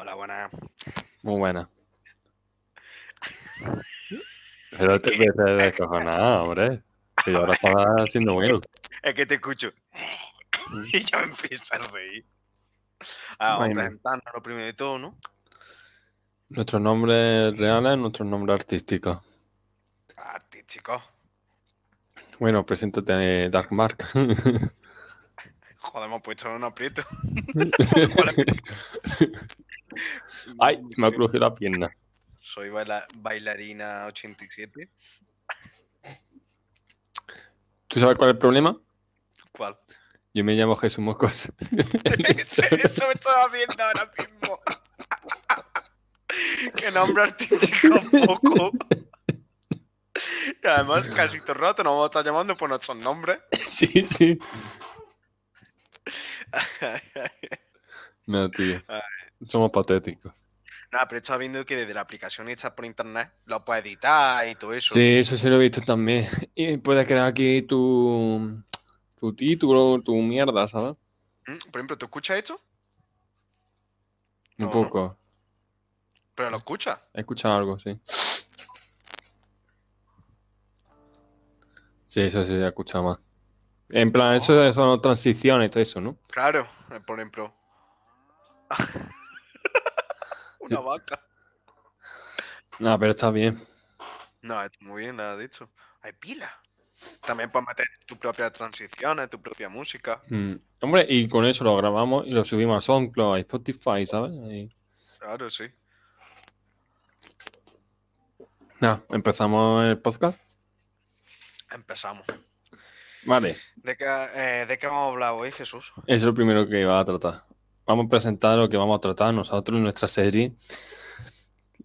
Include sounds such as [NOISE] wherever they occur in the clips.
Hola, buenas. Muy buena. [LAUGHS] Pero te ves descojonada, hombre. Que yo ahora estaba haciendo bueno. Es que te escucho. [LAUGHS] y ya me empieza a reír. Ah, a presentarnos lo primero de todo, ¿no? Nuestros nombres reales, nuestros nombres artísticos. Artístico. Bueno, preséntate, Dark Mark. [LAUGHS] Joder, hemos puesto en un aprieto. [LAUGHS] Ay, me ha crujido la pierna. Soy baila- bailarina 87. ¿Tú sabes cuál es el problema? ¿Cuál? Yo me llamo Jesús Mocos. eso, [LAUGHS] [LAUGHS] eso me estaba viendo ahora mismo. Qué nombre artístico poco. Y además, casi todo el rato nos vamos a estar llamando por nuestros nombres. sí, sí. No, tío. Ay. Somos patéticos. Nada, pero estaba viendo que desde la aplicación hecha por internet lo puedes editar y todo eso. Sí, eso sí lo he visto también. Y puedes crear aquí tu, tu título, tu mierda, ¿sabes? Mm, Por ejemplo, ¿tú escuchas esto? Un No, poco. Pero lo escuchas. He escuchado algo, sí. Sí, eso sí, he escuchado más. En plan, eso son transiciones y todo eso, ¿no? Claro, eh, por ejemplo. [LAUGHS] Una vaca. No, pero está bien. No, está muy bien, has dicho. Hay pila. También puedes meter tus propias transiciones, tu propia música. Mm. Hombre, y con eso lo grabamos y lo subimos a SoundCloud, a Spotify, ¿sabes? Claro, sí. Nada, empezamos el podcast. Empezamos. Vale, ¿De qué, eh, ¿De qué vamos a hablar hoy, Jesús? es lo primero que va a tratar. Vamos a presentar lo que vamos a tratar nosotros en nuestra serie.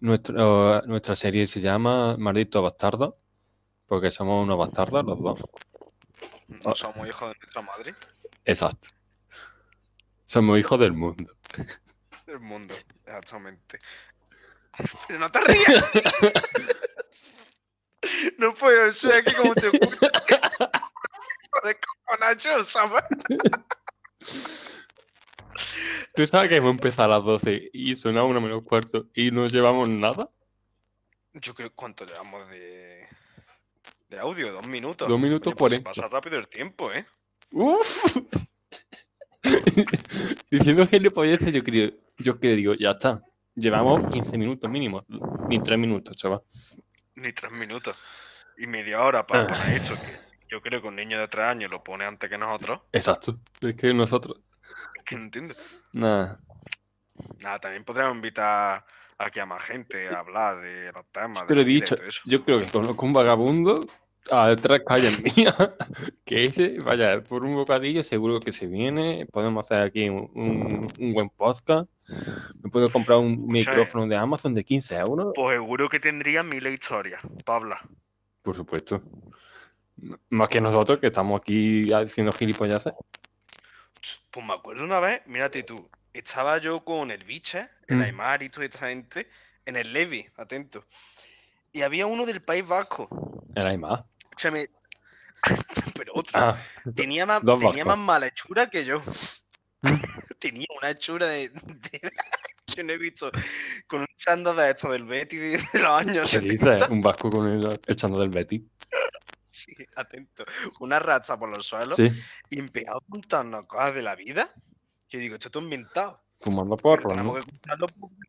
Nuestro- nuestra serie se llama Maldito Bastardo, porque somos unos bastardos los dos. No somos hijos de nuestra madre Exacto. Somos hijos del mundo. del mundo. Exactamente. Pero no te rías. no puedo ser aquí como te escucho. [LAUGHS] de cojonacho, ¿sabes? ¿Tú sabes que hemos empezado a las 12 y sonaba una menos cuarto y no llevamos nada? Yo creo, ¿cuánto llevamos de, de audio? Dos minutos. Dos minutos Oye, pues se cuarenta. Pasa rápido el tiempo, ¿eh? Uf. [LAUGHS] Diciendo gilipolleces, yo creo, yo que digo, ya está. Llevamos 15 minutos mínimo, ni 3 minutos, chaval. Ni tres minutos. Y media hora para Ah. poner esto. Que yo creo que un niño de tres años lo pone antes que nosotros. Exacto. Es que nosotros, [LAUGHS] que no entiendo. nada. Nada, también podríamos invitar aquí a más gente a hablar de los temas. Pero he de dicho, eso. yo creo que conozco un vagabundo a tres calles mías, que ese, vaya, por un bocadillo seguro que se viene, podemos hacer aquí un, un- un buen podcast, me puedo comprar un micrófono de Amazon de 15 euros, Pues seguro que tendría miles de historias para hablar. por supuesto. Más que nosotros, que estamos aquí haciendo gilipollas. Pues me acuerdo una vez, mírate tú, estaba yo con el biche, el Mm. Aymar y toda esta gente, en el Levi, atento. Y había uno del País Vasco. Más. O sea, me... Pero otro. Ah, tenía más, tenía más mala hechura que yo. Mm. [LAUGHS] tenía una hechura de, de- [LAUGHS] Yo no he visto con un chándal de esto del Betty de los años ¿qué 70. dices? Un vasco con el echando del Betty. Sí, atento. Una racha por los suelos Sí, y empezaba a contarnos cosas de la vida. Yo digo, esto es inventado. fumando porro, tenemos ¿no? que escucharlo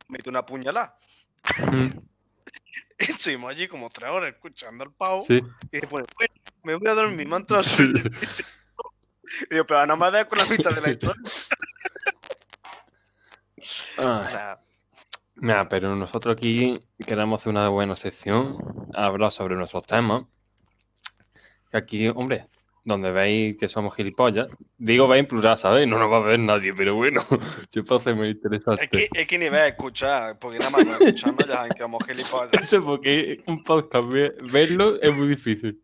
mete una puñalada. [LAUGHS] Estuvimos allí como tres horas escuchando al pavo. Sí. Y después, bueno, me voy a dormir, me ha entrado digo, [LAUGHS] pero no me das con la mitad de la historia. [LAUGHS] Nada, pero nosotros aquí queremos hacer una buena sección, hablar sobre nuestros temas. Aquí, hombre, donde veis que somos gilipollas, digo veis en plural, ¿sabéis? No nos va a ver nadie, pero bueno, si puede ser muy es que, interesante. es que ni ves escuchar, porque nada más con escucharnos ya saben que vamos gilipollas. [LAUGHS] Eso porque un podcast, ve- verlo es muy difícil.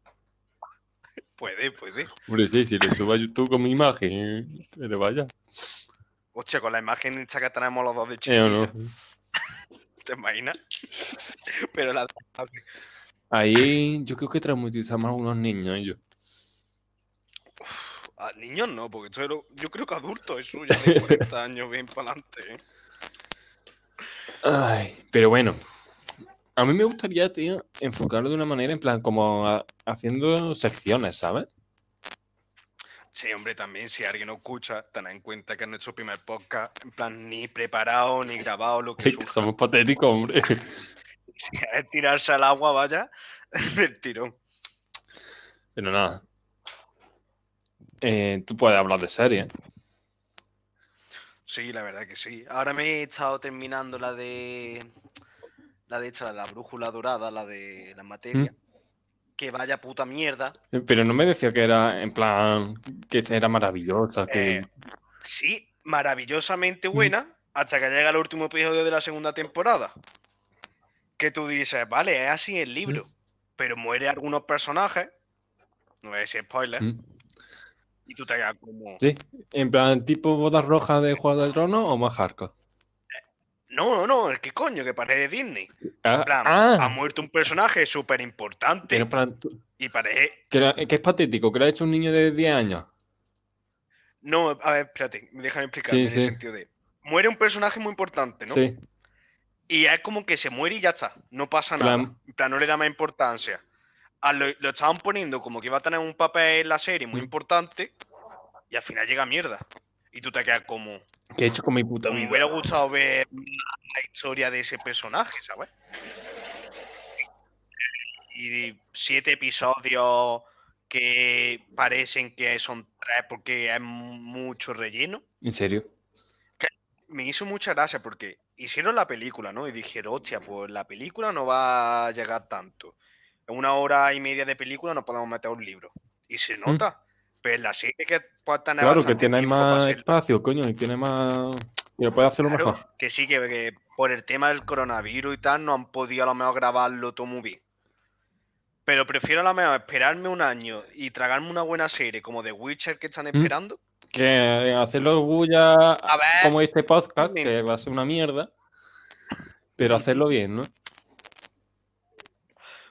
Puede, puede. Hombre, sí, si le subo a YouTube con mi imagen, pero vaya. Hostia, con la imagen esta que tenemos los dos de ¿Eh o no? [LAUGHS] ¿te imaginas? Pero la Ahí yo creo que traumatizamos a algunos niños ellos. a niños no, porque era- yo creo que adultos, eso ya de 40 [LAUGHS] años bien para adelante. ¿eh? Ay, pero bueno. A mí me gustaría, tío, enfocarlo de una manera en plan como a- haciendo secciones, ¿sabes? Sí, hombre, también si alguien nos escucha, ten en cuenta que es nuestro primer podcast, en plan, ni preparado, ni grabado, lo que [LAUGHS] surja. somos patéticos, hombre. [LAUGHS] [LAUGHS] Si es tirarse al agua, vaya, [LAUGHS] del tirón. Pero nada. Eh, tú puedes hablar de series. Sí, la verdad que sí. Ahora me he estado terminando la de. La de esta, la brújula dorada, la de la materia. Que vaya puta mierda. Pero no me decía que era en plan que era maravillosa, que Eh, sí, maravillosamente buena, hasta que llega el último episodio de la segunda temporada. Que tú dices, vale, es así el libro, pero muere algunos personajes. No voy a decir spoiler. Mm. Y tú te quedas como. sí, en plan tipo bodas rojas de Juego de Tronos o más hardcore. No, no, no, que coño, que parece Disney. Ah, En plan, ha ah, muerto un personaje súper importante. Y parece. que, era- que es patético, que lo ha hecho un niño de 10 años. No, a ver, espérate, déjame explicarme Sí, en sí. el sentido de. Muere un personaje muy importante, ¿no? Sí, Y es como que se muere y ya está, no pasa Plan- nada. En plan, no le da más importancia. A lo, lo estaban poniendo como que iba a tener un papel en la serie muy Mm. importante y al final llega mierda. Y tú te quedas como. que he hecho con mi puta Me hubiera gustado ver la historia de ese personaje, ¿sabes? Y siete episodios que parecen que son tres porque hay mucho relleno. En serio. Me hizo mucha gracia porque hicieron la película, ¿no? Y dijeron, hostia, pues la película no va a llegar tanto. En una hora y media de película no podemos meter un libro. Y se nota. Pero en la serie que puede tener. Claro, que tiene más espacio, coño, y tiene más. Y lo puede hacerlo Claro, mejor. que sí, que, que por el tema del coronavirus y tal no han podido a lo mejor grabarlo todo muy bien. Pero prefiero a lo mejor esperarme un año y tragarme una buena serie como The Witcher que están Mm. Que hacerlo bulla como este podcast, que va a ser una mierda. Pero hacerlo bien, ¿no?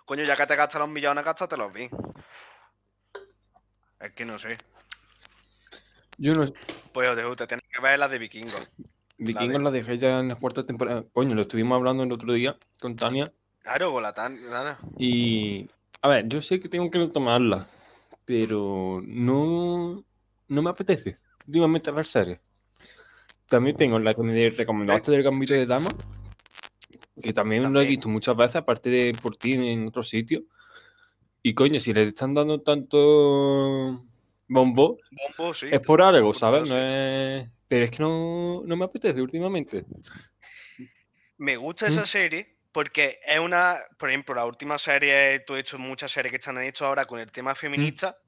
coño, ya que te gastas los millones, gástatelos bien. Es que no sé. Yo no Pues te, te tienes que ver la de Vikingos. Vikingos de- la dejé ya en la cuarta temporada. Coño, lo estuvimos hablando el otro día con Tania. Claro, con la tan. nada. Y. A ver, yo sé que tengo que retomarla. Pero no. No me apetece últimamente ver series. También tengo la que me recomendaste del Gambito de Dama. Que también, lo he visto muchas veces, aparte de por ti en otro sitio. Y coño, si le están dando tanto bombo, Bombo, sí. es por algo, ¿sabes? No es... Pero es que no, no me apetece últimamente. Me gusta esa Mm. serie porque es una. Por ejemplo, la última serie, tú has hecho muchas series que están hechas ahora con el tema feminista,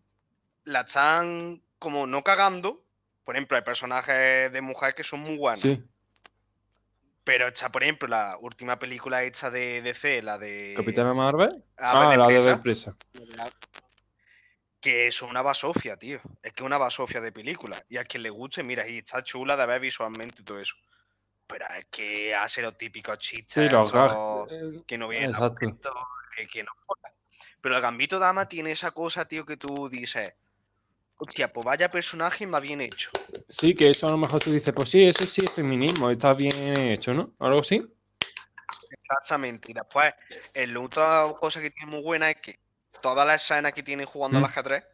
la están como no cagando. Por ejemplo, hay personajes de mujeres que son muy buenos. Sí, Pero está, por ejemplo, la última película hecha de DC, la de. Capitana Marvel. Ah, de la de Presa. Que es una basofia, tío. Es que es una basofia de película. Y a quien le guste, mira, y está chula de ver visualmente todo eso. Pero es que hace los típicos chistes. Sí, los eh, que no vienen a Exacto. cuento, que, que no. Pero el Gambito Dama tiene esa cosa, tío, que tú dices, hostia, pues vaya personaje más bien hecho. Sí, que eso a lo mejor tú dices, pues sí, eso sí es feminismo, está bien hecho, ¿no? Algo así. Exactamente. Y después, el otra cosa que tiene muy buena es que todas las escenas que tiene jugando al Mm. ajedrez,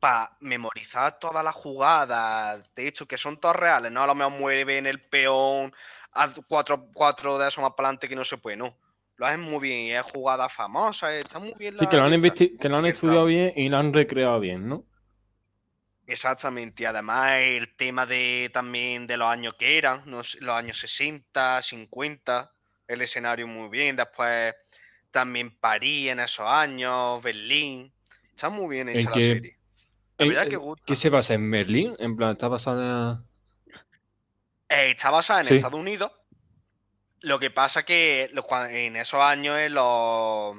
para memorizar todas las jugadas, de hecho, que son todas reales, ¿no? A lo mejor mueve en el peón, haz cuatro, cuatro de esos más para adelante que no se puede, no. Lo hacen muy bien y es jugada famosa, está muy bien Sí, la que lo han, que lo han estudiado bien y lo han recreado bien, ¿no? Exactamente, y además el tema de también de los años que eran, los años 60, 50, el escenario muy bien, después también París en esos años, Berlín, está muy bien ¿En hecha la serie. La Eh, verdad eh, que gusta. ¿Qué se basa en Berlín? En plan, está basada. Eh, está basada en Sí. Estados Unidos, lo que pasa que en esos años en los,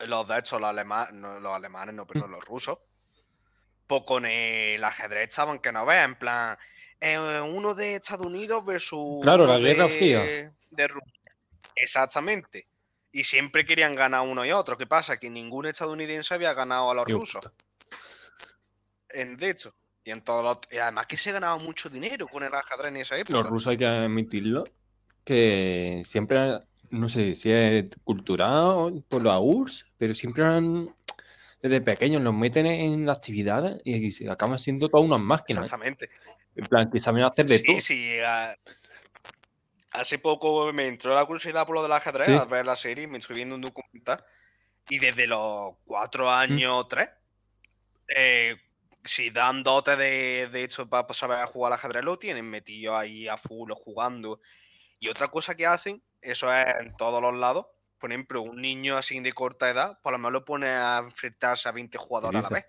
los de estos, los alemanes, no, los alemanes, no, perdón, los rusos, pues con el ajedrez estaban que no veas, en plan, eh, uno de Estados Unidos versus Claro, la Guerra de, Fría. de Rusia. Exactamente. Y siempre querían ganar uno y otro. ¿Qué pasa? Que ningún estadounidense había ganado a los Qué rusos. puta. En, de hecho. Y en todos los- y además que se ganaba mucho dinero con el ajedrez en esa época. Los rusos hay que admitirlo. que siempre, no sé si es cultural por los URSS, pero siempre han, desde pequeños los meten en las actividades y, se acaban siendo todas unas máquinas. Exactamente. En plan, que saben hacer de sí, todo. Sí, a- Hace poco me entró la curiosidad por lo del ajedrez, Sí. al ver la serie, me estoy viendo un documental. Y desde los cuatro años o tres, eh, si dan dotes de, de hecho para saber jugar al ajedrez, lo tienen metido ahí a full jugando. Y otra cosa que hacen, eso es en todos los lados. Por ejemplo, un niño así de corta edad, por lo menos lo pone a enfrentarse a 20 jugadores a la vez.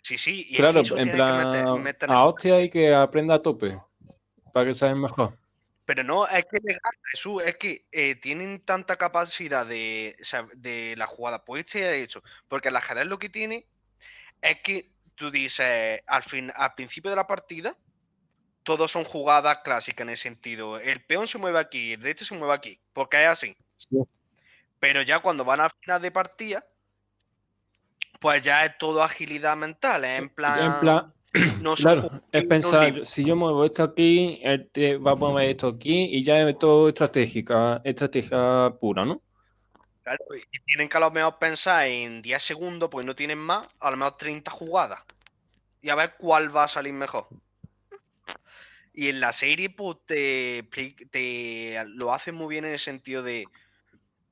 Sí, sí, y que Claro, en que meter- plan, meter- a hostia y que aprenda a tope, para que saben mejor. Pero no, es que Jesús, es que eh, tienen tanta capacidad de, de la jugada. Pues este ya he hecho, porque el ajedrez lo que tiene es que tú dices, al, fin, al principio de la partida, todos son jugadas clásicas en el sentido, el peón se mueve aquí, el derecho se mueve aquí, porque es así. Sí. Pero ya cuando van al final de partida, pues ya es todo agilidad mental, es en plan... En plan, [CLEARS THROAT] no [CLEARS THROAT] son claro, es pensar, si yo muevo esto aquí, él te va a mover esto aquí y ya es todo estratégica, estrategia pura, ¿no? Claro, y tienen que a lo mejor pensar en 10 segundos, pues no tienen más, a lo mejor 30 jugadas. Y a ver cuál va a salir mejor. Y en la serie, pues te, te lo hace muy bien en el sentido de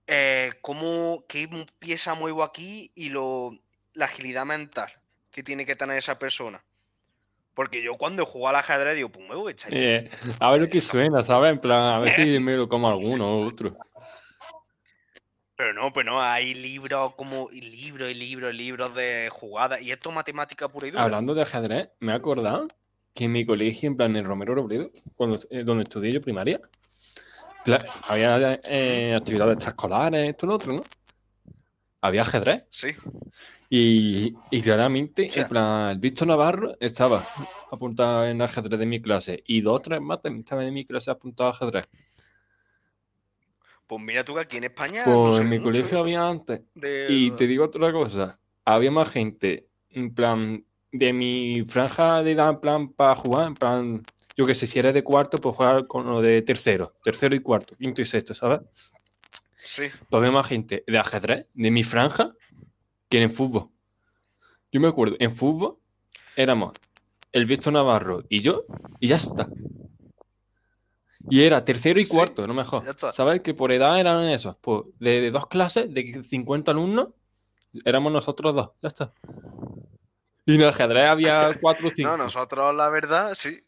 eh, cómo, qué pieza muevo aquí y lo, la agilidad mental que tiene que tener esa persona. Porque yo cuando juego al ajedrez digo, pues muevo esta aquí. Eh, a ver lo que suena, ¿sabes? En plan, a ver si me lo como alguno o otro. Pero no, pues no, hay libros como libros y libros y libros de jugadas. Y esto es matemática pura y dura. Hablando de ajedrez, me he acordado que en mi colegio, en plan, en Romero Robledo, cuando, eh, donde estudié yo primaria, había eh, actividades extraescolares, esto y lo otro, ¿no? Había ajedrez. Sí. Y, y claramente, sea- en plan, Víctor Navarro estaba apuntado en ajedrez de mi clase y dos o tres más también estaban en mi clase apuntados a ajedrez. Pues mira tú que aquí en España. Pues no en mi colegio eso había antes. de- Y te digo otra cosa, había más gente, en plan, de mi franja de edad, en plan, para jugar, en plan, yo que sé, si eres de cuarto, pues jugar con lo de tercero, tercero y cuarto, quinto y sexto, ¿sabes? Sí. Todavía más gente de ajedrez, de mi franja, que en fútbol. Yo me acuerdo, en fútbol éramos el Víctor Navarro y yo, y ya está. Y era tercero y Sí, cuarto, no mejor. ya está. ¿Sabes? Que por edad eran esos. Pues de, de dos clases, de 50 alumnos, éramos nosotros dos, ya está. Y en el ajedrez había [LAUGHS] cuatro o cinco. No, nosotros la verdad, sí.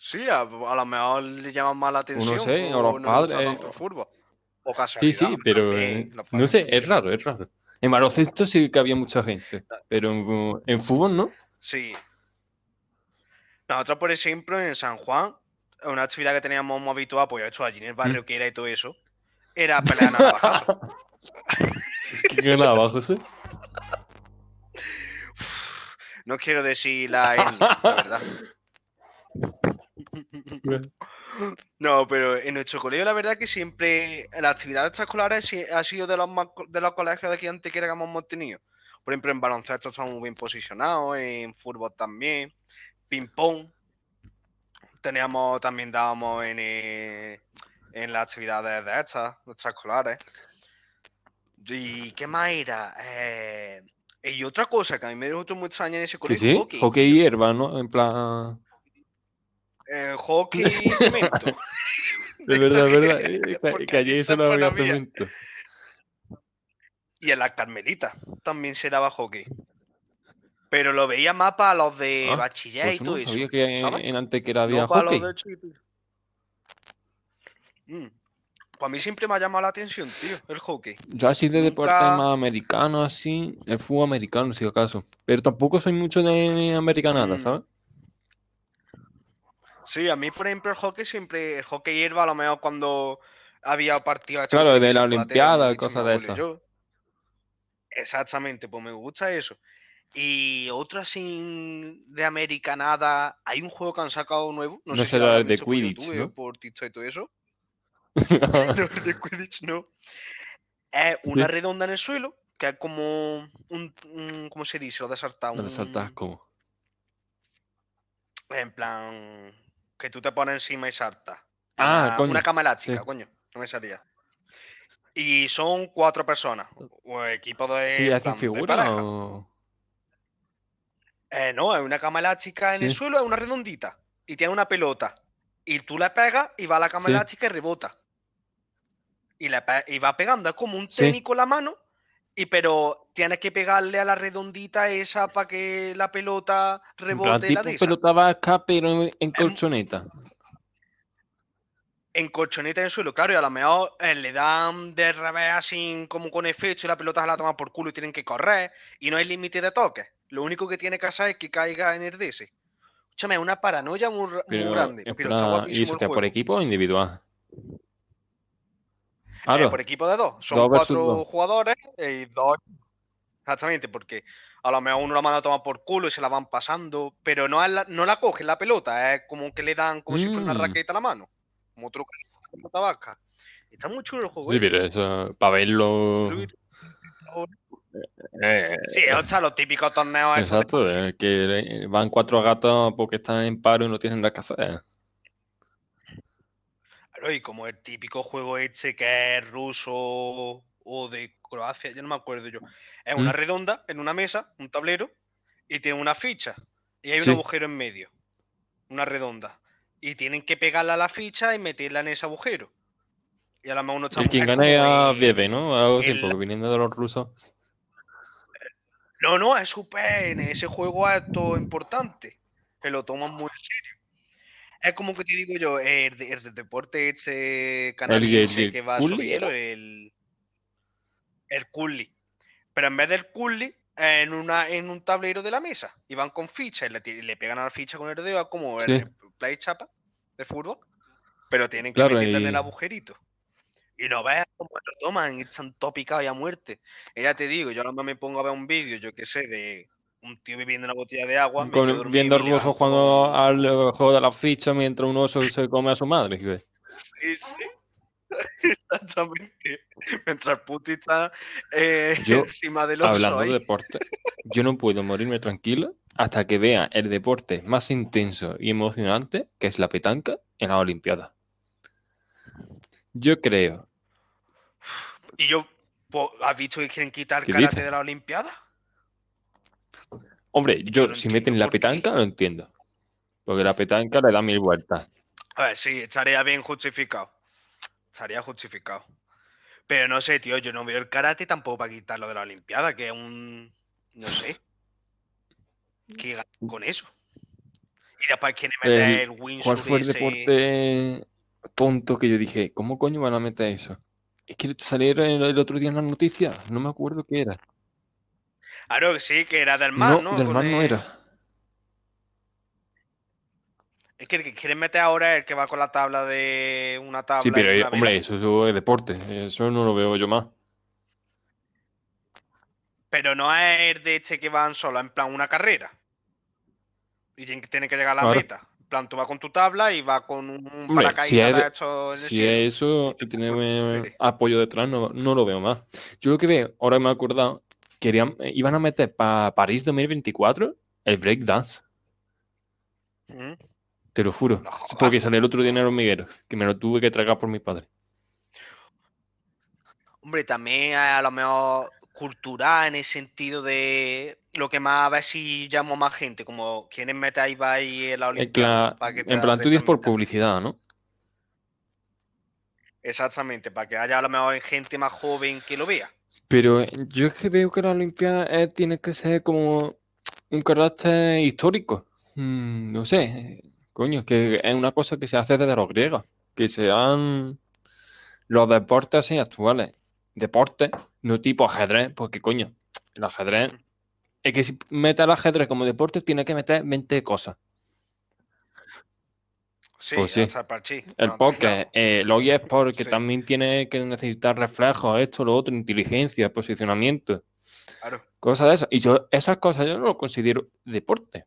Sí, a, a lo mejor le llaman más la atención. No sé, o los no padres, el fútbol. O Sí, sí, pero también, eh, no sé, es raro, es raro. En baloncesto sí que había mucha gente, pero en, en fútbol no. Sí. Nosotros, por ejemplo, en San Juan, una actividad que teníamos muy habitual, pues hecho allí en el barrio que era y todo eso, era pelear a navajazo. ¿Quién ganaba, José? No quiero decir la etnia, la verdad. [LAUGHS] No, pero en nuestro colegio la verdad que siempre la actividad extraescolar ha sido de los más de los colegios de aquí antes que hemos tenido. Por ejemplo, en baloncesto estamos muy bien posicionados, en fútbol también, ping pong. Teníamos, también dábamos en, eh, en las actividades de estas, extraescolares. ¿Y qué más era? Eh, y otra cosa que a mí me resultó muy extraña en ese Sí, colegio, sí, hockey. hockey y hierba, ¿no? En plan... Eh, hockey y [LAUGHS] cemento. De verdad, verdad. que- eso eso pues no había cemento. Y en las Carmelitas también se daba hockey. Pero lo veía más para los de Ah, bachiller Pues y yo todo no eso. sabía que ¿sabes? en Antequera había No para hockey. los de chiquitos. Mm. Pues a mí siempre me ha llamado la atención, tío, el hockey. Yo así de deporte Nunca- más americano, así, el fútbol americano, si acaso. Pero tampoco soy mucho de americanada, Mm. ¿sabes? Sí, a mí, por ejemplo, el hockey siempre. El hockey hierba, a lo mejor cuando había partidos. estos Claro, de la Olimpiada, cosas de yo. Exactamente, pues me gusta eso. Y otro así de americanada. Hay un juego que han sacado nuevo. No, No sé si será el de visto por Quidditch, YouTube ¿no? por TikTok y todo eso. [LAUGHS] [LAUGHS] No, el de Quidditch no. Es una Sí. redonda en el suelo, que es como un, un- ¿cómo se dice? Lo de saltar. Lo de saltar un- como. En plan, que tú te pones encima y saltas. Ah, una, coño. una cama elástica, sí. coño. No me salía. Y son cuatro personas. O equipo de. ¿Sí en hacen figura o...? Eh, no, es una cama elástica en el suelo, es una redondita. Y tiene una pelota. Y tú le pegas y va a la cama Sí. elástica y rebota. Y, pe- y va pegando, es como un tenis con la mano. Y pero tienes que pegarle a la redondita esa para que la pelota rebote la tipo de esa. pelota vasca, pero en- en colchoneta. En colchoneta en el suelo, claro, y a lo mejor eh, le dan de revés así como con efecto y la pelota se la toma por culo y tienen que correr. Y no hay límite de toques. Lo único que tiene que hacer es que caiga en el DS. Escúchame, es una paranoia muy, Pero, grande. Pero está plan, ¿y eso el que es por equipo o individual? Eh, por equipo de dos. Son Dos cuatro dos. jugadores y dos. Exactamente, porque a lo mejor uno la manda a tomar por culo y se la van pasando, pero no, la, no la cogen la pelota, es como que le dan como si fuera una Mm. raqueta a la mano. Como otro que la pelota vasca. Está muy chulo el juego. sí, pero eso, para verlo... Ahora. eh, Sí, o sea, los típicos torneos de- Exacto, eh, que van cuatro gatos porque están en paro y no tienen nada que hacer. Claro, y como el típico juego este que es ruso o de Croacia, ya no me acuerdo yo. Es una Mm. redonda en una mesa, un tablero, y tiene una ficha. Y hay un agujero en medio. Una redonda. Y tienen que pegarla a la ficha y meterla en ese agujero. Y a lo mejor uno está Y quien gana a el- Vieve, ¿no? Algo así, el- porque viniendo de los rusos. No, no, es súper. En ese juego es todo importante. Que lo toman muy en serio. Es como que te digo yo, el, de- el de deporte este canadiense el que va subiendo, era? el. El curly. Pero en vez del curly, en, una, en un tablero de la mesa. Y van con fichas y le, le pegan a la ficha con el dedo, es como el play chapa de fútbol. Pero tienen que Claro, meterla en el agujerito. Y no veas cómo lo toman y están todos picados y a muerte. Y ya te digo, yo ahora me pongo a ver un vídeo, yo qué sé, de un tío bebiendo una botella de agua. Con- viendo y al le ruso levanto jugando al eh, juego de la ficha mientras un oso se come a su madre. ¿qué? Sí, sí. [LAUGHS] Exactamente. Mientras Putin está eh, Yo, [LAUGHS] encima del oso Hablando ahí. de deporte, yo no puedo morirme tranquilo hasta que vea el deporte más intenso y emocionante, que es la petanca, en las Olimpiadas. Yo creo, Y yo, ¿has visto que quieren quitar ¿Qué karate dices? de la Olimpiada? Hombre, Yo no si meten la petanca lo entiendo. Porque la petanca le da mil vueltas. A ver, sí, estaría bien justificado. Estaría justificado. Pero no sé, tío, yo no veo el karate tampoco para quitarlo de la Olimpiada, que es un. No sé. ¿Qué con eso? Y después quieren meter El- el, windsurf ¿Cuál fue el ese- deporte tonto que yo dije? ¿Cómo coño van a meter eso? Es que salieron el, el otro día en las noticias, no me acuerdo qué era. Claro que sí, que era del mar, ¿no? del Con mar no el- era. Es que el que quieren meter ahora es el que va con la tabla de una tabla. Sí, pero eh, hombre, eso, es deporte, eso no lo veo yo más. Pero no es el de este que van solo, en plan una carrera. Y tienen que- llegar a la meta. En plan, tú vas con tu tabla y vas con un Hombre, paracaídas si es en el Si cielo. es eso y tiene Pues, apoyo detrás, no, no lo veo más. Yo lo que veo, ahora me he acordado, querían, eh, iban a meter para París 2024 el breakdance, Mm. te lo juro. No. Porque salió el otro día en el hormiguero, que me lo tuve que tragar por mi padre. Hombre, también a lo mejor cultural en el sentido de lo que más a ver si llamo más gente, como quieren meter ahí va ahí en la Olimpiada. para que en la plan, tú dices por publicidad, ¿no? Exactamente, para que haya a lo mejor gente más joven que lo vea. Pero yo es que veo que la Olimpiada eh, tiene que ser como un carácter histórico. Mm, no sé, coño, que es una cosa que se hace desde los griegos, que sean los deportes así actuales. Deportes, no tipo ajedrez, porque coño, el ajedrez, es que si metes el ajedrez como deporte, tiene que meter 20 cosas. Sí, Pues sí. el póker, eh, los eSports, que Sí. también tiene que necesitar reflejos, esto, lo otro, inteligencia, posicionamiento. Claro. Cosas de esas. Y yo, esas cosas yo no lo considero deporte.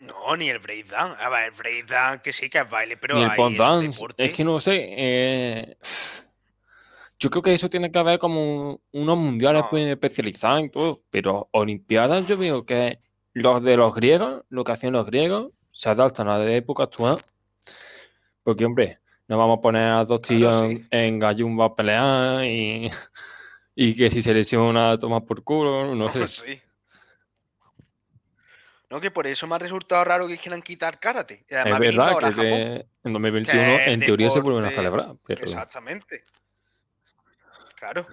No, ni el breakdance. A ver, el breakdance que sí que es baile, pero Ni el es dance. Es que no sé. eh, [SIGHS] yo creo que eso tiene que haber como unos mundiales No. pues, especializados y todo. Pero Olimpiadas yo veo que los de los griegos, lo que hacían los griegos, se adaptan a la de época actual. Porque, hombre, no vamos a poner a dos Claro, tíos sí. en gallumba a pelear y, y que si se lesiona a tomar por culo, no sé. [LAUGHS] Sí. No, que por eso me ha resultado raro que quieran quitar karate. Y además Es verdad que, en 2021 que es en teoría se vuelven a celebrar, pero Exactamente. Claro.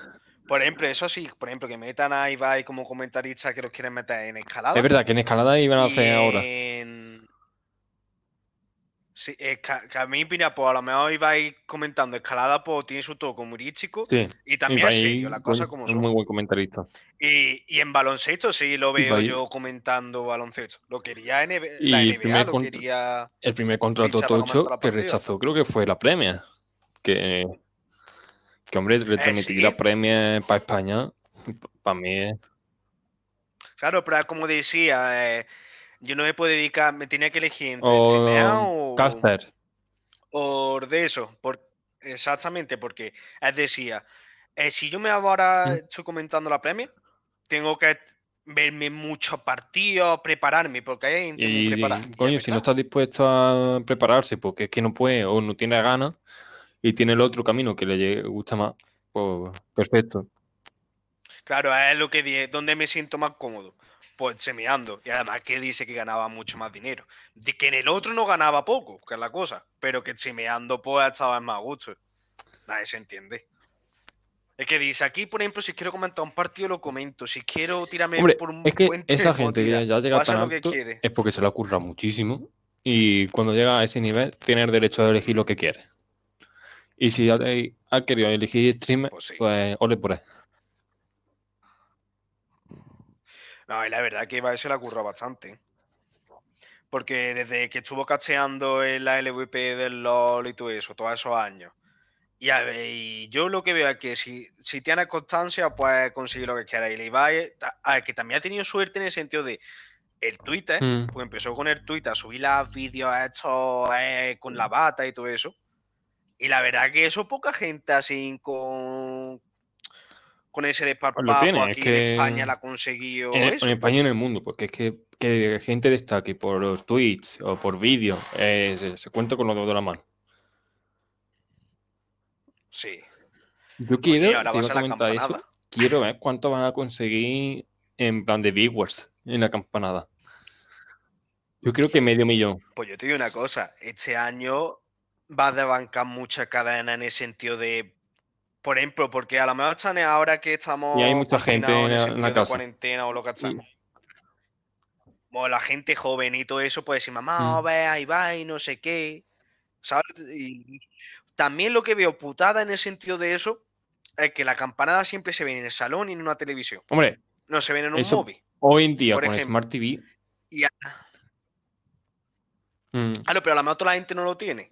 Por ejemplo, eso sí, por ejemplo, que metan a Ibai como comentarista que los quieren meter en escalada. es verdad que en escalada iban a hacer ahora. En- Sí, es que, que a mí, mira, pues a lo mejor Ibai comentando escalada, pues tiene su toque humorístico Sí, y también serio, las cosas coño, como es son. un muy buen comentarista. Y, y en baloncesto sí lo veo Ibai- yo comentando baloncesto. Lo quería NB la Y NBA, primer lo quería. El primer contrato tocho la que rechazó creo que fue la Premier. Que, que hombre, retransmitir sí. la Premier para España, para mí es... Claro, pero como decía, eh, yo no me puedo dedicar, me tenía que elegir entre O CMA o, Caster. o de eso. Por, exactamente, porque él decía, eh, si yo me ahora Mm. estoy comentando la Premier, tengo que verme muchos partidos, prepararme, porque hay gente muy Y, preparada. y es coño, si no estás dispuesto a prepararse porque es que no puede o no tiene ganas y tiene el otro camino que le gusta más, pues perfecto. Claro, es lo que dije, ¿dónde me siento más cómodo? Pues semeando. Y además que dice que ganaba mucho más dinero. De que en el otro no ganaba poco, que es la cosa. Pero que semeando pues estaba más a gusto. Nadie se entiende. Es que dice, aquí por ejemplo, si quiero comentar un partido lo comento. Si quiero tirarme Hombre, por un es que puente, esa puedo gente que tirar. ya llega tan alto es porque se le ocurra muchísimo y cuando llega a ese nivel tiene el derecho a elegir lo que quiere. Y si ha, ha querido elegir streamer, Pues sí. pues ole por él. No, y la verdad que Ibai se la curró bastante. Porque desde que estuvo cacheando en la LVP del LOL y todo eso, todos esos años. Y, a ver, y yo lo que veo es que si, si tiene constancia, pues conseguir lo que quiera. Y Ibai, a que también ha tenido suerte en el sentido de el Twitter, Mm. pues empezó con el Twitter a subir los vídeos estos eh, con la bata y todo eso. Y la verdad que eso poca gente así con, con ese desparpajo tiene, es que en España la ha conseguido En, eso. en España y en el mundo, porque es que, que gente destaque por los tweets o por vídeos, eh, se, se cuenta con los dedos de la mano. Sí. Yo Coño, quiero, y ahora te vas iba a a la comentar eso, campanada. quiero ver cuánto van a conseguir en plan de viewers en la campanada. Yo creo que medio millón. Pues yo te digo una cosa, este año va a bancar muchas cadenas en el sentido de, por ejemplo, porque a lo mejor están ahora que estamos Y hay mucha gente en la- en sentido la de casa. cuarentena o lo que estamos. Bueno, la gente joven y todo eso puede decir, mamá, Mm. a ver, ahí va y no sé qué. ¿Sabes? Y también lo que veo putada en el sentido de eso es que la campanada siempre se ve en el salón y en una televisión. Hombre, No se ven en un Eso- móvil. hoy en día Por con ejemplo. Smart TV, Y a- mm, Claro, pero a lo mejor toda la gente no lo tiene.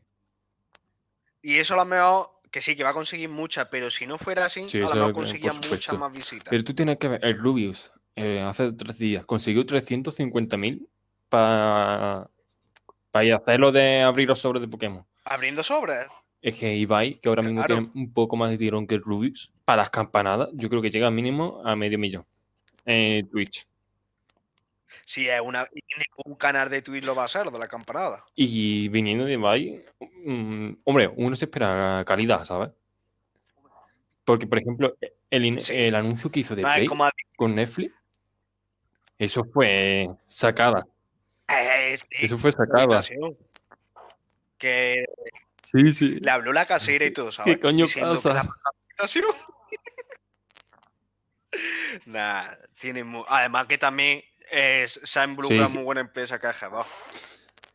Y eso a lo mejor, que sí, que va a conseguir muchas, pero si no fuera así, Sí, a lo mejor eh, muchas más visitas. pero tú tienes que ver, el Rubius, eh, hace tres días, consiguió 350.000 para ir a hacer lo de abrir los sobres de Pokémon. Abriendo sobres. Es que Ibai, que ahora mismo tiene un poco más de tirón que el Rubius, para las campanadas, yo creo que llega mínimo a medio millón en Twitch. Si es una, ningún canal de Twitch lo va a ser, de la campanada. Y viniendo de Ibai, mm, hombre, uno se espera calidad, ¿sabes? Porque, por ejemplo, el, Sí. el anuncio que hizo de Play como con Netflix, eso fue sacada. eh, sí, Eso fue sacada. Que Sí, sí. le habló la casera y todo, ¿sabes? coño Diciendo que pasa? la. [LAUGHS] Nah, tiene mu- Además que también eh, se ha involucrado Sí. muy buena empresa que es G2.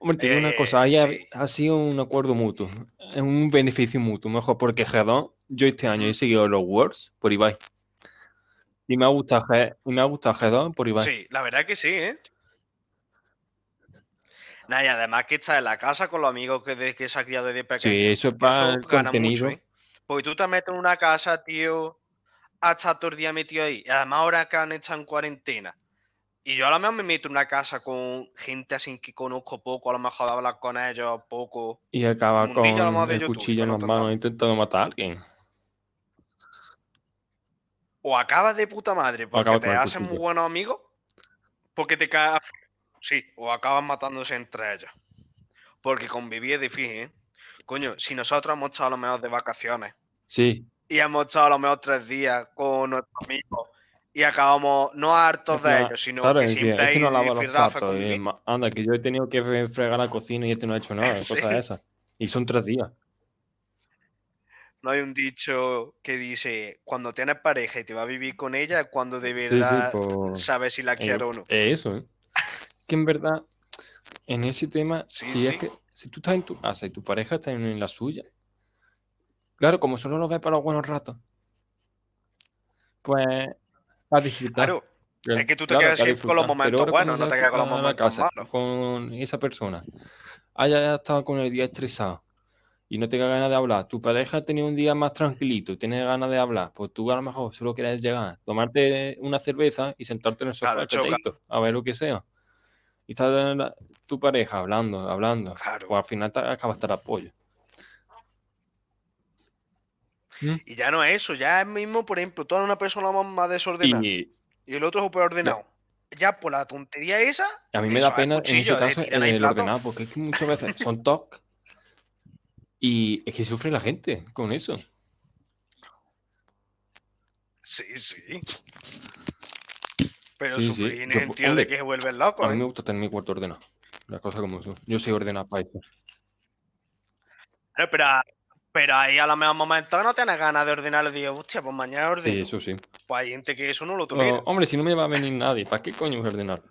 Hombre, te digo una Eh, cosa, ahí ha, sí. ha sido un acuerdo mutuo, es un beneficio mutuo, mejor porque G2, yo este año he seguido los Worlds por Ibai. Y me ha gustado, y me ha gustado G2 por Ibai. Sí, la verdad que sí, ¿eh? Nada, y además que está en la casa con los amigos que, de, que se ha criado desde pequeño. Sí, eso es para el contenido. mucho, ¿eh? Porque tú te metes en una casa, tío, hasta todo el día metido ahí. Y además ahora que han estado en cuarentena. Y yo a lo mejor me meto en una casa con gente así que conozco poco, a lo mejor hablar con ellos poco. Y acaba con el YouTube, cuchillo en las no manos intentando matar a alguien. O acabas de puta madre porque te hacen muy buenos amigos, porque te caes... Sí, o acabas matándose entre ellos. Porque convivir es difícil, ¿eh? Coño, si nosotros hemos estado a lo mejor de vacaciones Sí, y hemos estado a lo mejor tres días con nuestros amigos y acabamos no hartos de ellos, sino claro, que siempre este hay no lava los platos. y anda, que yo he tenido que fre- fregar la cocina y este no ha hecho nada, [LAUGHS] Sí. cosas esas. Y son tres días. No hay un dicho que dice, cuando tienes pareja y te vas a vivir con ella, cuando de Sí, sí, verdad sabes si la eh, quieres o no. es eso, ¿eh? Que en verdad, en ese tema, [LAUGHS] si es que si tú estás en tu casa y tu pareja está en la suya, claro, como solo lo ves para los buenos ratos, pues a disfrutar. Claro, es que tú te claro, quedas con los momentos buenos, no te quedas con los momentos casa malos. con esa persona, haya estado con el día estresado y no tenga ganas de hablar, tu pareja ha tenido un día más tranquilito y tienes ganas de hablar, pues tú a lo mejor solo quieres llegar, tomarte una cerveza y sentarte en el sofá Claro, a ver lo que sea. Y está tu pareja hablando, hablando, Claro. pues al final te acaba hasta el apoyo. Y ya no es eso, ya es mismo, por ejemplo, tú eres una persona más- más desordenada y, Y el otro es súper ordenado. Ya por la tontería esa, a mí me da pena en ese caso ahí el plato. ordenado, porque es que muchas veces son [LAUGHS] TOC y es que sufre la gente con eso. sí, sí. Pero Sí, sí, sufrir en el sentido hombre, de que se vuelven locos, A mí me ¿eh? gusta tener mi cuarto ordenado. Las cosas como son. Yo soy ordenado para eso. Pero, pero, pero ahí a lo mejor momentos no tienes ganas de ordenar y digo, hostia, pues mañana Sí, ordeno. eso sí. Pues hay gente que eso no lo Oh, tolera. hombre, si no me va a venir nadie, ¿para qué coño voy a ordenar?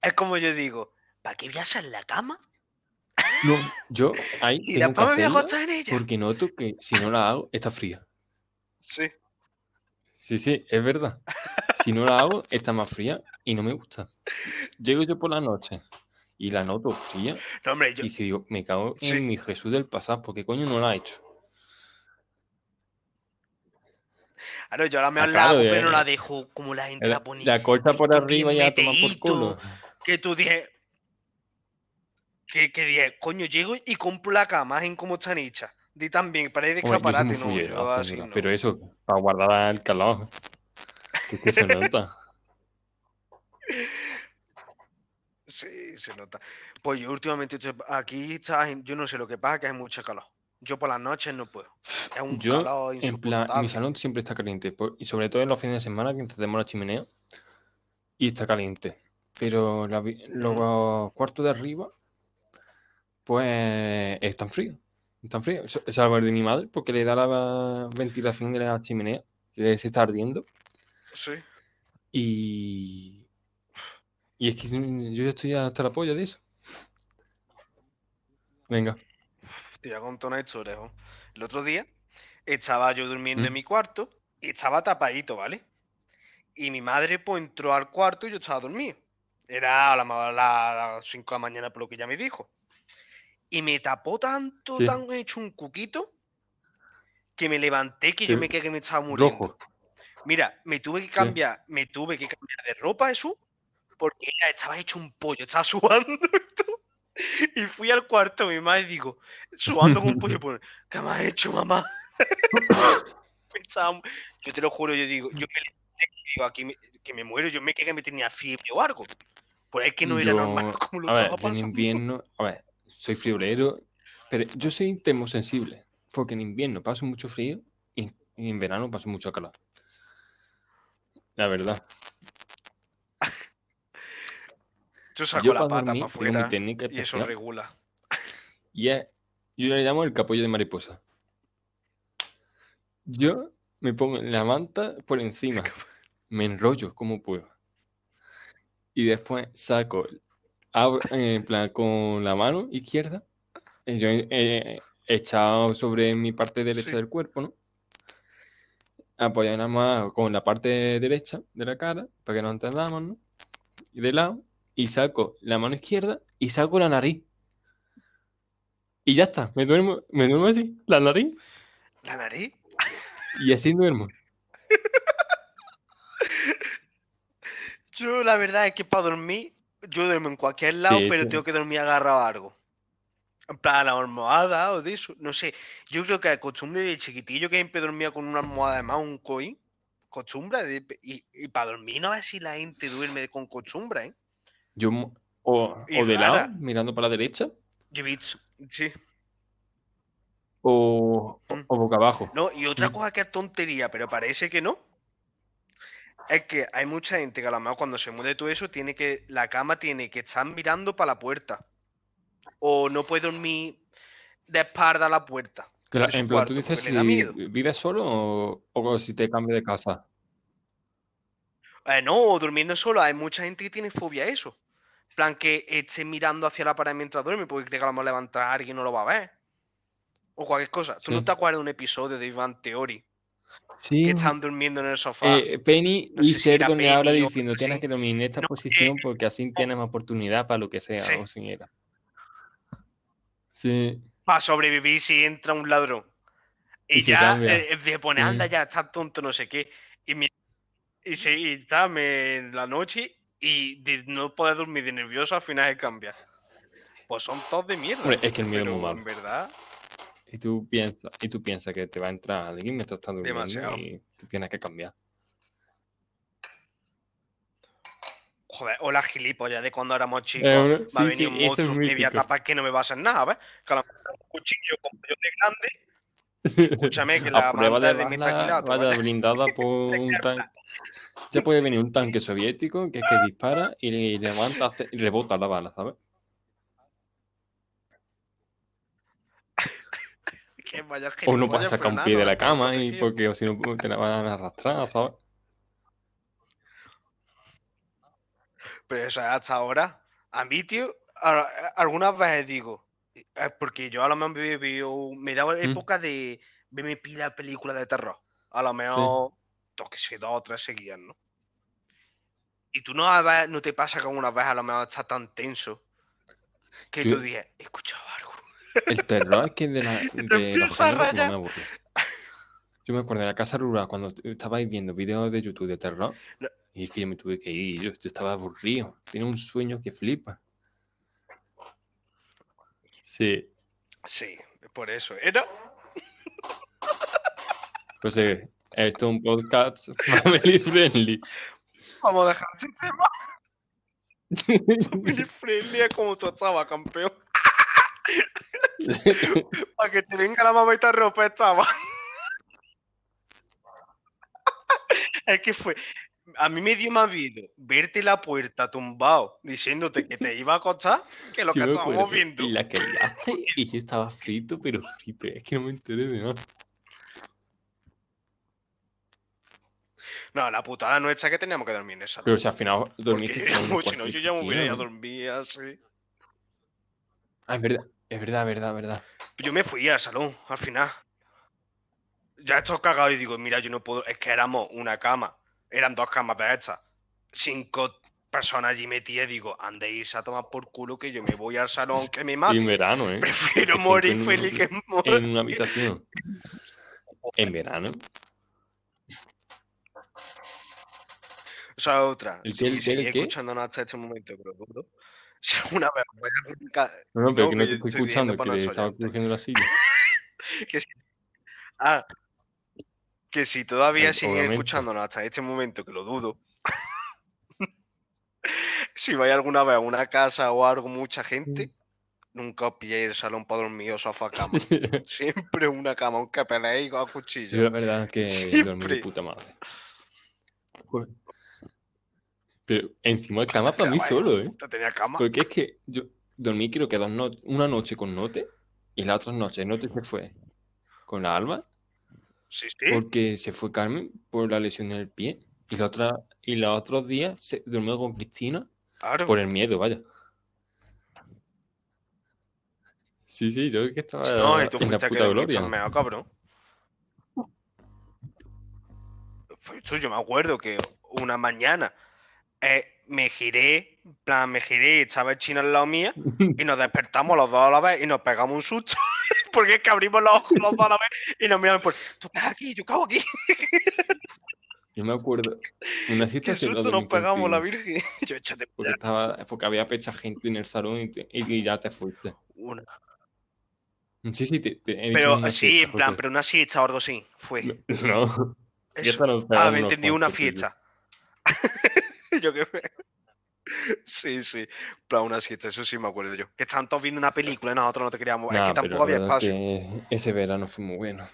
Es como yo digo, ¿para qué voy a hacer la cama? No, yo ahí [LAUGHS] Y tengo que me voy a en ella. porque noto que si no la hago, está fría. Sí. Sí, sí, es verdad. Si no la hago, está más fría y no me gusta. Llego yo por la noche y la noto fría No, hombre, yo, y que digo, me cago en Sí. mi Jesús del pasado, porque coño no la ha hecho. claro, yo a lo mejor Ah, la hago, claro, pero no la dejo como la gente la La, pone. la corta por arriba bien ya toma por culo. Que tú dices, que, que dices, coño, llego y compro la cama en cómo están hechas. Di también, Hombre, yo soy escaparate, muy no, fullero, yo hace así verdad, no. Pero eso, para guardar el calor. Que que se [LAUGHS] nota. Sí, se nota. Pues yo últimamente estoy- aquí está, yo no sé lo que pasa, que hay mucho calor. Yo por las noches no puedo. Es un Yo, calor en plan, mi salón siempre está caliente. por- y sobre todo en los fines de semana que encendemos la chimenea. Y está caliente. Pero la vi- los cuartos de arriba, pues están fríos. Están fríos. Sa- Salvo el de mi madre, porque le da la ventilación de la chimenea, que se está ardiendo. Sí. Y. Y es que yo ya estoy hasta la polla de eso. Venga. Te voy a contar una historia. ¿no? El otro día estaba yo durmiendo en ¿Mm? mi cuarto y estaba tapadito, ¿vale? Y mi madre pues entró al cuarto y yo estaba dormido. Era a la ma- a las 5 de la mañana por lo que ella me dijo. Y me tapó tanto, Sí. tan hecho un cuquito, que me levanté que Sí. yo me quedé que me estaba muriendo. Rojo. Mira, me tuve que cambiar, me tuve que cambiar de ropa eso, porque estaba hecho un pollo, estaba [LAUGHS] sudando y fui al cuarto mi madre y digo, sudando con un pollo, pues, ¿qué me has hecho, mamá? [LAUGHS] Yo te lo juro, yo digo, yo me digo, aquí me- que me muero, yo me quedé que me tenía fiebre o algo. Pues es que no era Yo- normal [LAUGHS] como lo A ver, estaba en pasando. invierno, a ver, soy friolero, pero yo soy termosensible, porque en invierno paso mucho frío y en verano paso mucho calor. La verdad. Yo saco Yo la para pata dormir para tengo mi afuera técnica y eso regula. y es, yo le llamo el capullo de mariposa. Yo me pongo la manta por encima, me enrollo como puedo y después saco, abro, eh, en plan con la mano izquierda, eh, yo he he echado sobre mi parte derecha Sí. del cuerpo, ¿no? Apoyado nada más con la parte derecha de la cara, para que nos entendamos, ¿no? Y de lado, y saco la mano izquierda y saco la nariz. Y ya está, me duermo, me duermo así, la nariz, ¿La nariz? y así duermo. [LAUGHS] Yo la verdad es que para dormir, yo duermo en cualquier lado, Sí, pero sí. tengo que dormir agarrado a algo. En plan, a la almohada o de eso. No sé. Yo creo que la costumbre de chiquitillo que siempre dormía con una almohada de más, un coin. Costumbre. de- y, y para dormir no sé si la gente duerme con costumbre, ¿eh? Yo, o, de rara. lado, mirando para la derecha, Yo sí. O, Mm. o boca abajo. No, y otra Mm. cosa que es tontería, pero parece que no. Es que hay mucha gente que a lo mejor cuando se mude todo eso, tiene que. La cama tiene que estar mirando para la puerta. O no puede dormir de espalda a la puerta. Claro, en plan, tú dices si vives solo o, o si te cambias de casa. Eh, no, durmiendo solo, hay mucha gente que tiene fobia a eso. Plan, que esté mirando hacia la pared mientras duerme, porque cree que a lo mejor levantar a alguien y no lo va a ver. O cualquier cosa. ¿Tú no Sí. te acuerdas de un episodio de Ivan Theory? Sí. Que están durmiendo en el sofá. Eh, Penny No y si era donde habla diciendo tienes así. que dormir en esta No, posición porque así tienes más oportunidad para lo que sea, Sí. o sin era. Sí. Para sobrevivir si entra un ladrón. Y, ya eh, se pone, Sí. anda ya, está tonto, no sé qué. Y, mi- y, se, y está me- en la noche y de no poder dormir de nervioso al final se cambia. Pues son todos de mierda. Hombre, es que el miedo es muy malo. en verdad, Y tú piensas, y tú piensas que te va a entrar alguien mientras estás durmiendo Demasiado. y te tienes que cambiar. joder, o la gilipollas de cuando éramos chicos. Eh, va a venir sí, un es monstruo, me voy a tapar que no me va a hacer nada, ¿ves? Que a lo mejor un cuchillo con de grande. Escúchame, que [LAUGHS] la A prueba de es de bala, blindada [LAUGHS] por un tanque. Ya puede venir un tanque soviético que es que dispara y, le- levanta y rebota la bala, ¿sabes? [LAUGHS] Que vaya O no puedes sacar un pie de la cama y porque o si no te la van a arrastrar, ¿sabes? Pero eso es hasta ahora. A mí, tío, algunas veces digo, porque yo a lo mejor me, veo- me da Mm. época de verme pila de películas de terror. A lo mejor, dos, que sé, dos o tres seguidas, ¿no? Y tú no, no te pasa que algunas veces a lo mejor estás tan tenso que tú dices, he escuchado algo. El terror es que de, la, [LAUGHS] de los rayar. me aburre. Yo me acuerdo de la casa rural cuando estabais viendo vídeos de YouTube de terror No. y es que yo me tuve que ir, yo, yo estaba aburrido, tenía un sueño que flipa. Sí, Sí, por eso. Era pues eh, esto es un podcast family friendly. Vamos a dejar ese tema. Billy Friendly es como tú estabas, campeón. Para que te venga la mamá y te rompa estaba. es que fue. A mí me dio más miedo verte la puerta tumbado diciéndote que te iba a acostar que lo Yo que estábamos viendo. Y la que liaste [LAUGHS] y yo estaba frito, pero frito, es que no me enteré de nada. No, la putada nuestra es que teníamos que dormir en esa. Pero si al final dormiste Porque en [LAUGHS] un mucho, no, yo ya me hubiera ido a dormir así. Ah, es verdad, es verdad, verdad, verdad. Yo me fui al salón, al final. Ya estoy cagado y digo, mira, yo no puedo. Es que éramos una cama. Eran dos camas de estas. Cinco personas allí metidas. Digo, andéis a tomar por culo que yo me voy al salón que me [LAUGHS] Y en mate. verano, ¿eh? Prefiero cinco morir en feliz que morir. En una habitación. En verano. O sea, otra. ¿El qué, el seguís el qué? escuchándonos hasta este momento, pero. [LAUGHS] Si alguna vez voy a No, no, pero No, que no te estoy escuchando, que le estaba cogiendo la silla. [LAUGHS] que si, ah, que si todavía siguen obviamente. escuchándonos hasta este momento, que lo dudo. [LAUGHS] si vais alguna vez a una casa o algo, mucha gente, nunca os pilléis el salón para dormir o sofá cama. [LAUGHS] Siempre una cama, aunque peleéis a Yo cuchillo. la verdad es que dormí de Siempre. puta madre. Joder. Pero encima cama para mí Vaya, solo, ¿eh? puta, Tenía cama. Porque es que yo dormí creo que dos no- una noche con Note y la otra noche Note se fue con la Alba Sí, sí. porque se fue Carmen por la lesión en el pie y la otra y los otros días se durmió con Cristina Claro. por el miedo, vaya. Sí, sí, yo que estaba No, y tú en la fuiste a que puta dormiste gloria. cabrón. Yo me acuerdo que una mañana eh, me giré, plan, me giré y estaba el chino al lado mía [LAUGHS] y nos despertamos los dos a la vez y nos pegamos un susto. [LAUGHS] [LAUGHS] Porque es que abrimos los ojos los dos a la vez y nos miramos por, ¿tú haces aquí? ¿Yo hago aquí? [LAUGHS] Yo me acuerdo una ¿Qué situación susto nos pegamos la Virgen? [LAUGHS] Yo échate Porque, estaba, porque había pecha gente en el salón y, te- y ya te fuiste. una. Sí, sí, te, te he Pero sí, fiesta, en plan, porque- pero una siesta o algo así. Fue. No, Eso. fiesta nos Ah, me entendí una fiesta. Yo qué. Sí, sí. Pero aún así, eso sí me acuerdo yo. Que estaban todos viendo una película y nosotros no te queríamos. es que tampoco había espacio. que ese verano fue muy bueno.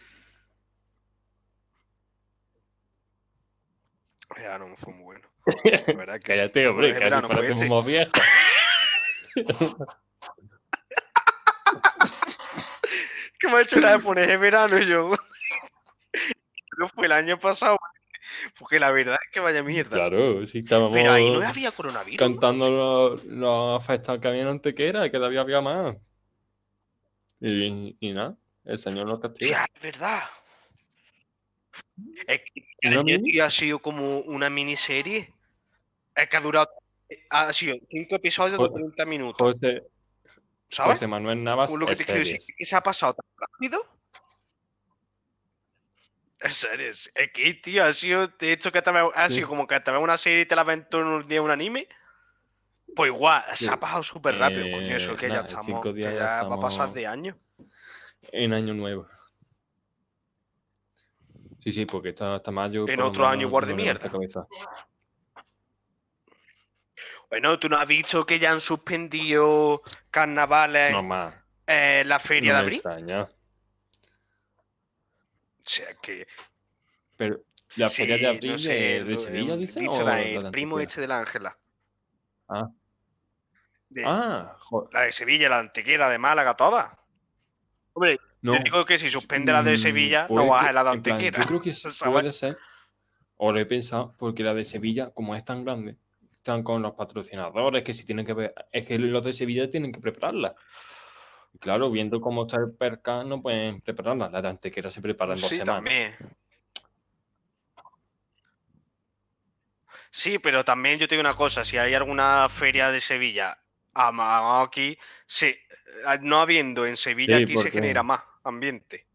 Ya no fue muy bueno. [LAUGHS] La verdad que sí. Cállate, hombre, Ese casi verano fue parecemos este. más viejos. [LAUGHS] que me ha hecho la de poner ese verano yo. [LAUGHS] Pero fue el año pasado. Porque la verdad es que vaya mierda. Claro, sí, estábamos Pero ahí no había coronavirus. cantando los, los festas que había en Antequera, que todavía había más. Y, y nada, el señor nos castiga. Tía, es verdad. Es que ¿Una el año, mini? tío, ha sido como una miniserie. Es que ha durado. Ha sido cinco episodios de Jo- 30 minutos. José, ¿Sabes? José Manuel Navas Pues lo quiero decir, que se ha pasado tan rápido. Es serio, es que, tío, ha sido, de hecho, que te ve- ha Sí. sido como que te ves una serie y te la ves en un día un anime. Pues igual, Sí. se ha pasado súper rápido, Eh, coño, eso que nada, ya estamos, que ya ya va a pasar de año. En Año Nuevo. Sí, sí, porque está hasta mayo. En otro año igual de mierda. Bueno, tú no has visto que ya han suspendido carnavales No más. eh, la feria no de abril. extraña. O sea que. Pero la sí, feria de abril no sé, de, Sevilla, el dice. la el primo este de la Ángela. Ah. De- Ah, jo- La de Sevilla, la de Antequera, de Málaga, toda. Hombre, no. yo digo que si suspende la de Mm, Sevilla, puede no baja la de Antequera. Yo creo que [LAUGHS] puede ser, o lo he pensado, porque la de Sevilla, como es tan grande, están con los patrocinadores, que si tienen que ver, es que los de Sevilla tienen que prepararla. Y claro, viendo cómo está el perca, no pueden prepararla. La de Antequera se prepara en dos Sí, semanas. también. Sí, pero también yo te digo una cosa, si hay alguna feria de Sevilla a- aquí, eh, no habiendo en Sevilla Sí, aquí se genera más ambiente.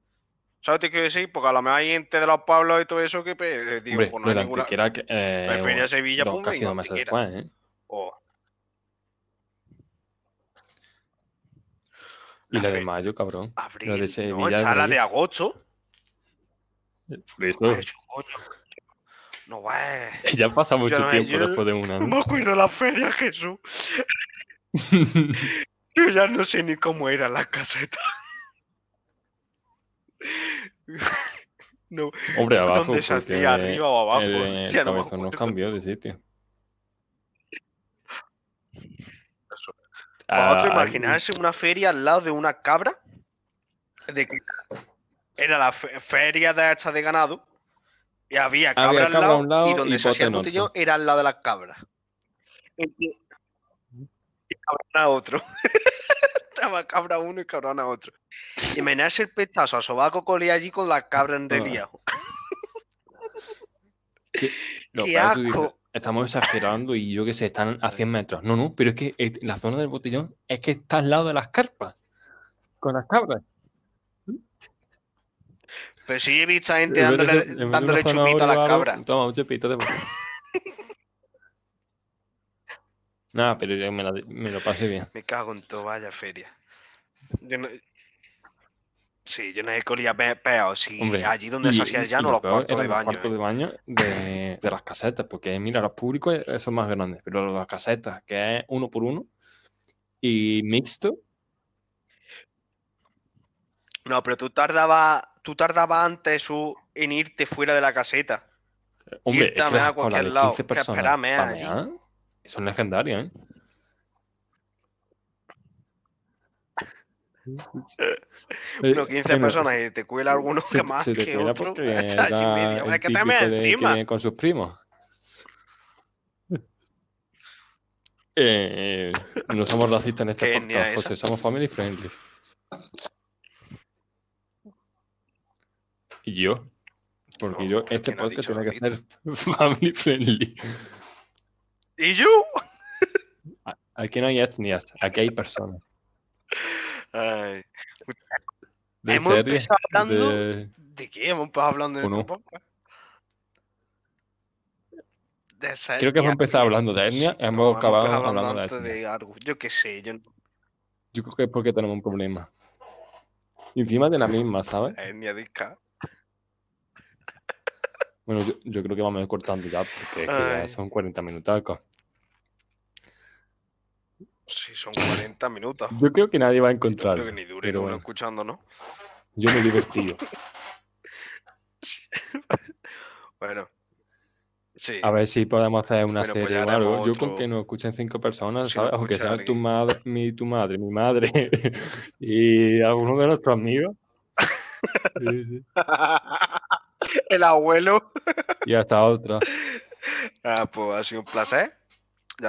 ¿Sabes qué quiero decir? Porque a lo mejor hay gente de los pueblos y todo eso que pues, digo, Hombre, pues no hay ninguna. Que, eh, La feria de Sevilla, pues casi dos meses después, ¿eh? Y La la de mayo, cabrón. abril. La de no, Sevilla está es la de- agosto. Por eso, Ay. No va. ya pasa mucho no- tiempo yo- después de un No año. me acuerdo la feria, Jesús. [LAUGHS] Yo ya no sé ni cómo era la caseta. [LAUGHS] No, Hombre, abajo, ¿dónde se hacía? ¿Arriba o abajo? el, el no cabezón acuerdo. cambió de sitio. Eso. Ah, Vosotros ah, imaginarse una feria al lado de una cabra. De que era la fe- feria de esta de ganado. Y había cabra, Había al, cabra lado, un lado y donde y se hacía el bote en botellón otro. era al lado de las cabras. Y, y cabrón a otro. [LAUGHS] Estaba cabra uno y cabrón a otro. Y imaginarse el pestazo a sobaco colía allí con la cabra en. Lo ¡Qué [LAUGHS] asco! Estamos exagerando y yo que sé, están a 100 metros. No, no, pero es que eh, la zona del botellón es que está al lado de las carpas. Con las cabras. Pero sí he visto a gente vez de dándole, de dándole chupito a las cabras. Toma, un chupito de [LAUGHS] Nada, pero yo me, la- me lo pasé bien. Me cago en todo, vaya feria. Yo no... Sí, yo no he colía pe- peor. Si Hombre, allí donde y- se hacía y llano, lo los cuartos de los baño. cuartos ¿eh? de baño de, [LAUGHS] de las casetas, porque mira, los públicos eh, son más grandes, pero los de las casetas, que es uno por uno y mixto, No, pero tú tardabas, tú tardabas antes en irte fuera de la caseta. hombre, Irte es a que a cualquier de lado, 15 que mear son legendarias, ¿eh? Uno, Eh, 15 bueno, personas y te cuela alguno se, que más se te que cuela otro. porque [LAUGHS] media el que te que encima. con sus primos. [LAUGHS] Eh, no somos racistas en este podcast. José, somos family friendly. Y yo, porque No, yo, este ¿quién ha podcast tiene que ser [LAUGHS] family friendly. ¿Y yo? Aquí no hay etnias, aquí hay personas. Ay, De Hemos empezado hablando- de... ¿De qué hemos empezado hablando de ¿O no? esto? De Creo que hemos empezado hablando de etnia, No, hemos acabado empezado hablando de etnia. de algo. Yo qué sé, yo no- Yo creo que es porque tenemos un problema. Encima de la misma, ¿sabes? etnia de K. Bueno, yo, yo creo que vamos a ir cortando ya, porque es que ya son 40 minutacos. Sí, son 40 minutos. Yo creo que nadie va a Yo encontrarlo. creo que ni dure pero uno bueno. escuchando, ¿no? Yo me he divertido. [LAUGHS] Bueno. Sí. A ver si podemos hacer una Bueno, pues serie o algo. Yo con que nos escuchen cinco personas, Si ¿sabes? Aunque escucha sea tu madre, mi, tu madre, mi madre [LAUGHS] y alguno de nuestros amigos. [LAUGHS] Sí, sí. El abuelo. Y hasta otra. Ah, pues ha sido un placer.